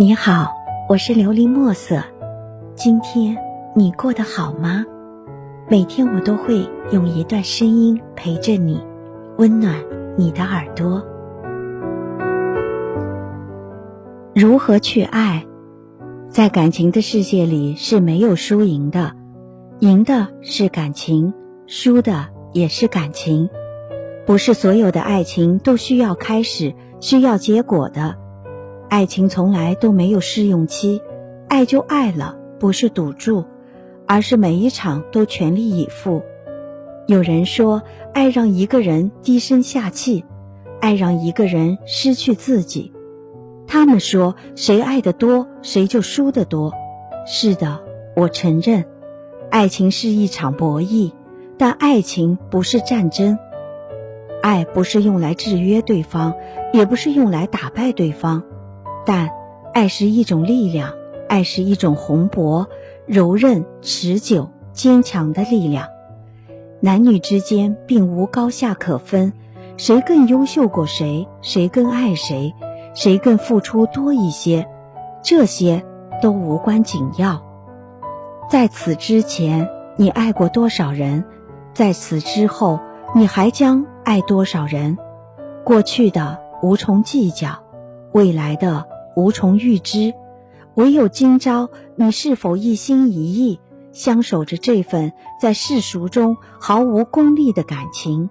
你好，我是琉璃墨色。今天你过得好吗？每天我都会用一段声音陪着你，温暖你的耳朵。如何去爱？在感情的世界里是没有输赢的，赢的是感情，输的也是感情。不是所有的爱情都需要开始，需要结果的。爱情从来都没有试用期，爱就爱了，不是赌注，而是每一场都全力以赴。有人说，爱让一个人低声下气，爱让一个人失去自己。他们说，谁爱得多，谁就输得多。是的，我承认，爱情是一场博弈，但爱情不是战争。爱不是用来制约对方，也不是用来打败对方。但，爱是一种力量，爱是一种宏博、柔韧、持久、坚强的力量。男女之间并无高下可分，谁更优秀过谁，谁更爱谁，谁更付出多一些，这些都无关紧要。在此之前，你爱过多少人？在此之后，你还将爱多少人？过去的无从计较，未来的。无从预知，唯有今朝你是否一心一意相守着这份在世俗中毫无功利的感情？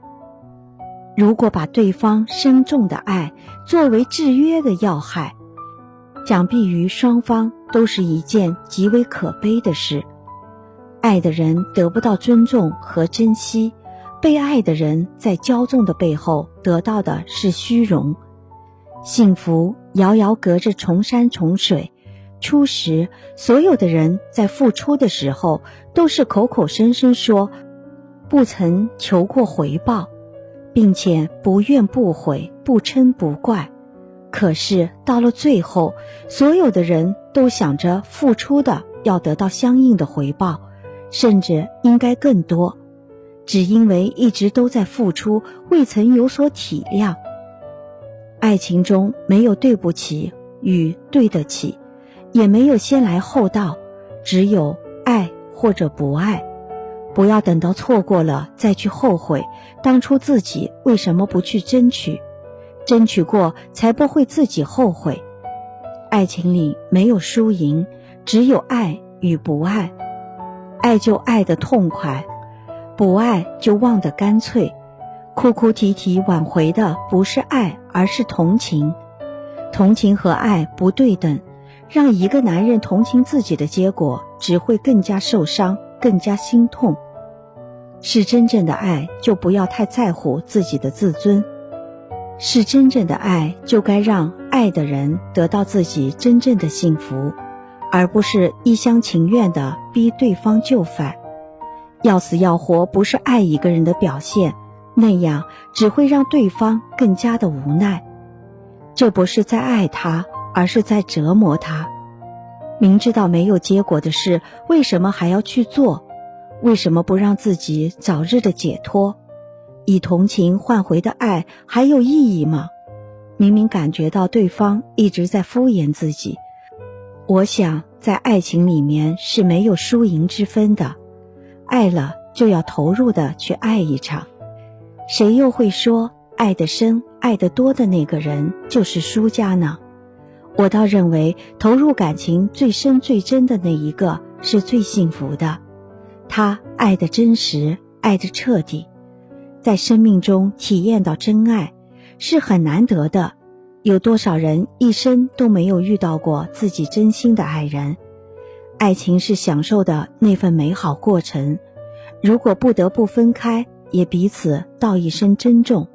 如果把对方深重的爱作为制约的要害，想必于双方都是一件极为可悲的事。爱的人得不到尊重和珍惜，被爱的人在骄纵的背后得到的是虚荣。幸福遥遥隔着重山重水，初时所有的人在付出的时候，都是口口声声说，不曾求过回报，并且不怨不悔，不嗔不怪。可是到了最后，所有的人都想着付出的要得到相应的回报，甚至应该更多，只因为一直都在付出，未曾有所体谅。爱情中没有对不起与对得起，也没有先来后到，只有爱或者不爱。不要等到错过了再去后悔当初自己为什么不去争取，争取过才不会自己后悔。爱情里没有输赢，只有爱与不爱。爱就爱的痛快，不爱就忘得干脆。哭哭啼啼挽回的不是爱，而是同情。同情和爱不对等，让一个男人同情自己的结果，只会更加受伤，更加心痛。是真正的爱，就不要太在乎自己的自尊；是真正的爱，就该让爱的人得到自己真正的幸福，而不是一厢情愿的逼对方就范。要死要活，不是爱一个人的表现。那样只会让对方更加的无奈，这不是在爱他，而是在折磨他。明知道没有结果的事，为什么还要去做？为什么不让自己早日的解脱？以同情换回的爱还有意义吗？明明感觉到对方一直在敷衍自己。我想，在爱情里面是没有输赢之分的，爱了就要投入的去爱一场。谁又会说爱得深、爱得多的那个人就是输家呢？我倒认为，投入感情最深、最真的那一个是最幸福的。他爱的真实，爱的彻底，在生命中体验到真爱是很难得的。有多少人一生都没有遇到过自己真心的爱人？爱情是享受的那份美好过程，如果不得不分开。也彼此道一声珍重，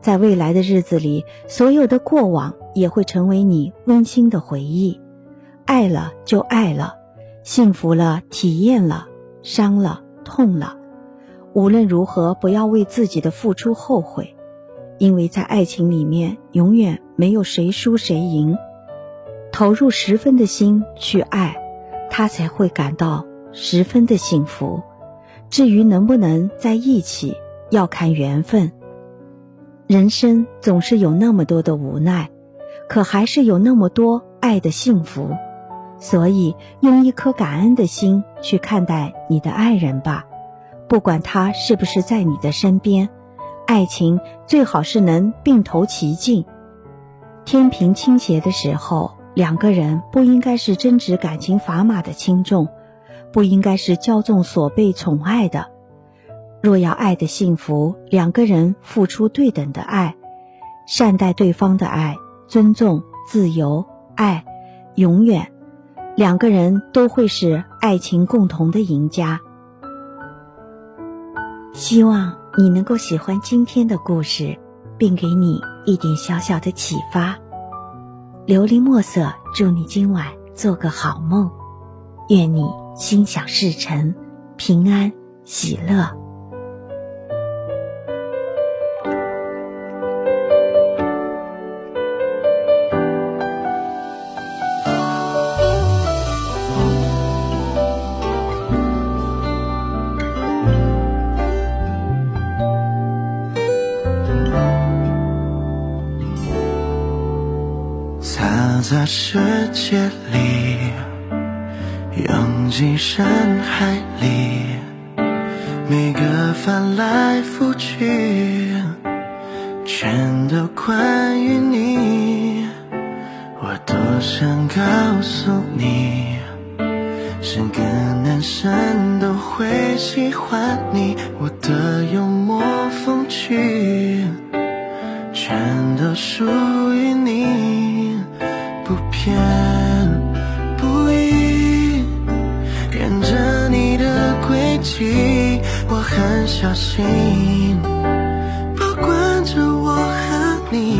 在未来的日子里，所有的过往也会成为你温馨的回忆。爱了就爱了，幸福了，体验了，伤了，痛了。无论如何，不要为自己的付出后悔，因为在爱情里面，永远没有谁输谁赢。投入十分的心去爱，他才会感到十分的幸福。至于能不能在一起，要看缘分。人生总是有那么多的无奈，可还是有那么多爱的幸福。所以，用一颗感恩的心去看待你的爱人吧，不管他是不是在你的身边。爱情最好是能并头齐进，天平倾斜的时候，两个人不应该是争执感情砝码的轻重，不应该是骄纵所被宠爱的。若要爱的幸福，两个人付出对等的爱，善待对方的爱，尊重、自由、爱，永远。两个人都会是爱情共同的赢家。希望你能够喜欢今天的故事，并给你一点小小的启发。琉璃墨色，祝你今晚做个好梦，愿你心想事成，平安喜乐。在世界里，进深海里，每个翻来覆去，全都关于你。我多想告诉你，是个男生都会喜欢你。我的幽默风趣，全都属于你。不偏小心，保管着我和你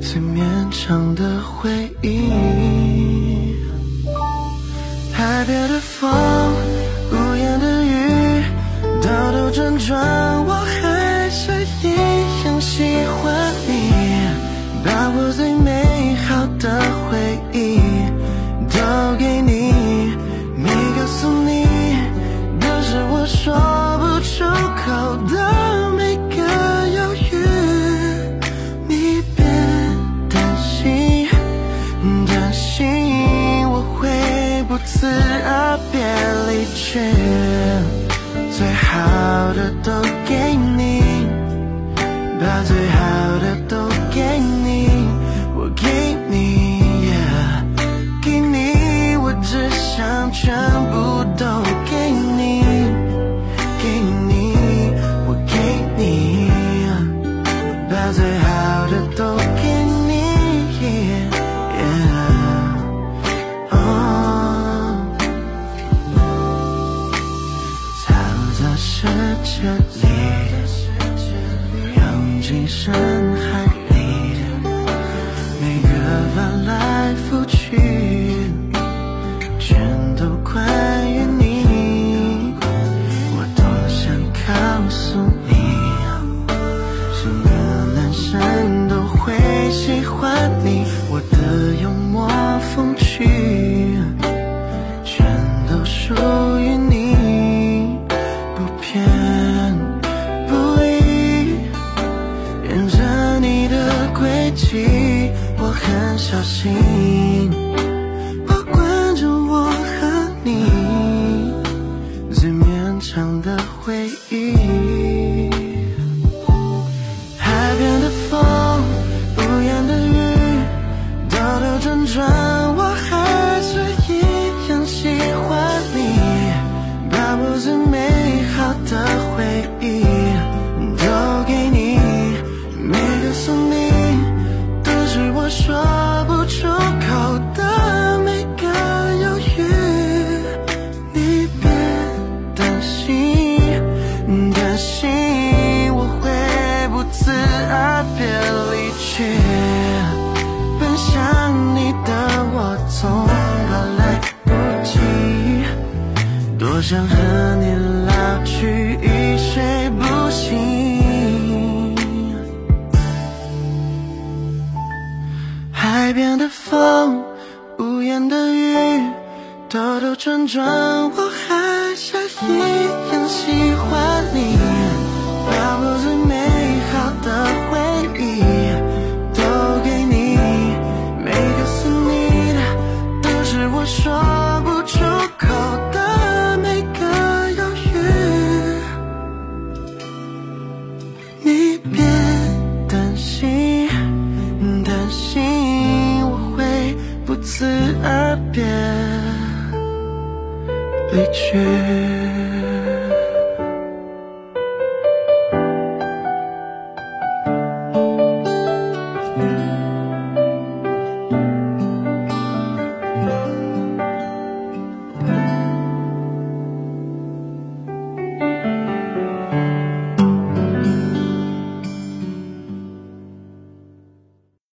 最绵长的回忆。海边的风，屋檐的雨，兜兜转转，把最好的都给你，我给你，给你，我只想。全部都给你，给你，我给你，把最好的都给你。藏在世界里起我很小心。奔向你的我总怕来不及。多想和你老去，一睡不醒。海边的风，屋檐的雨，兜兜转转，我还是一样喜欢你。说不出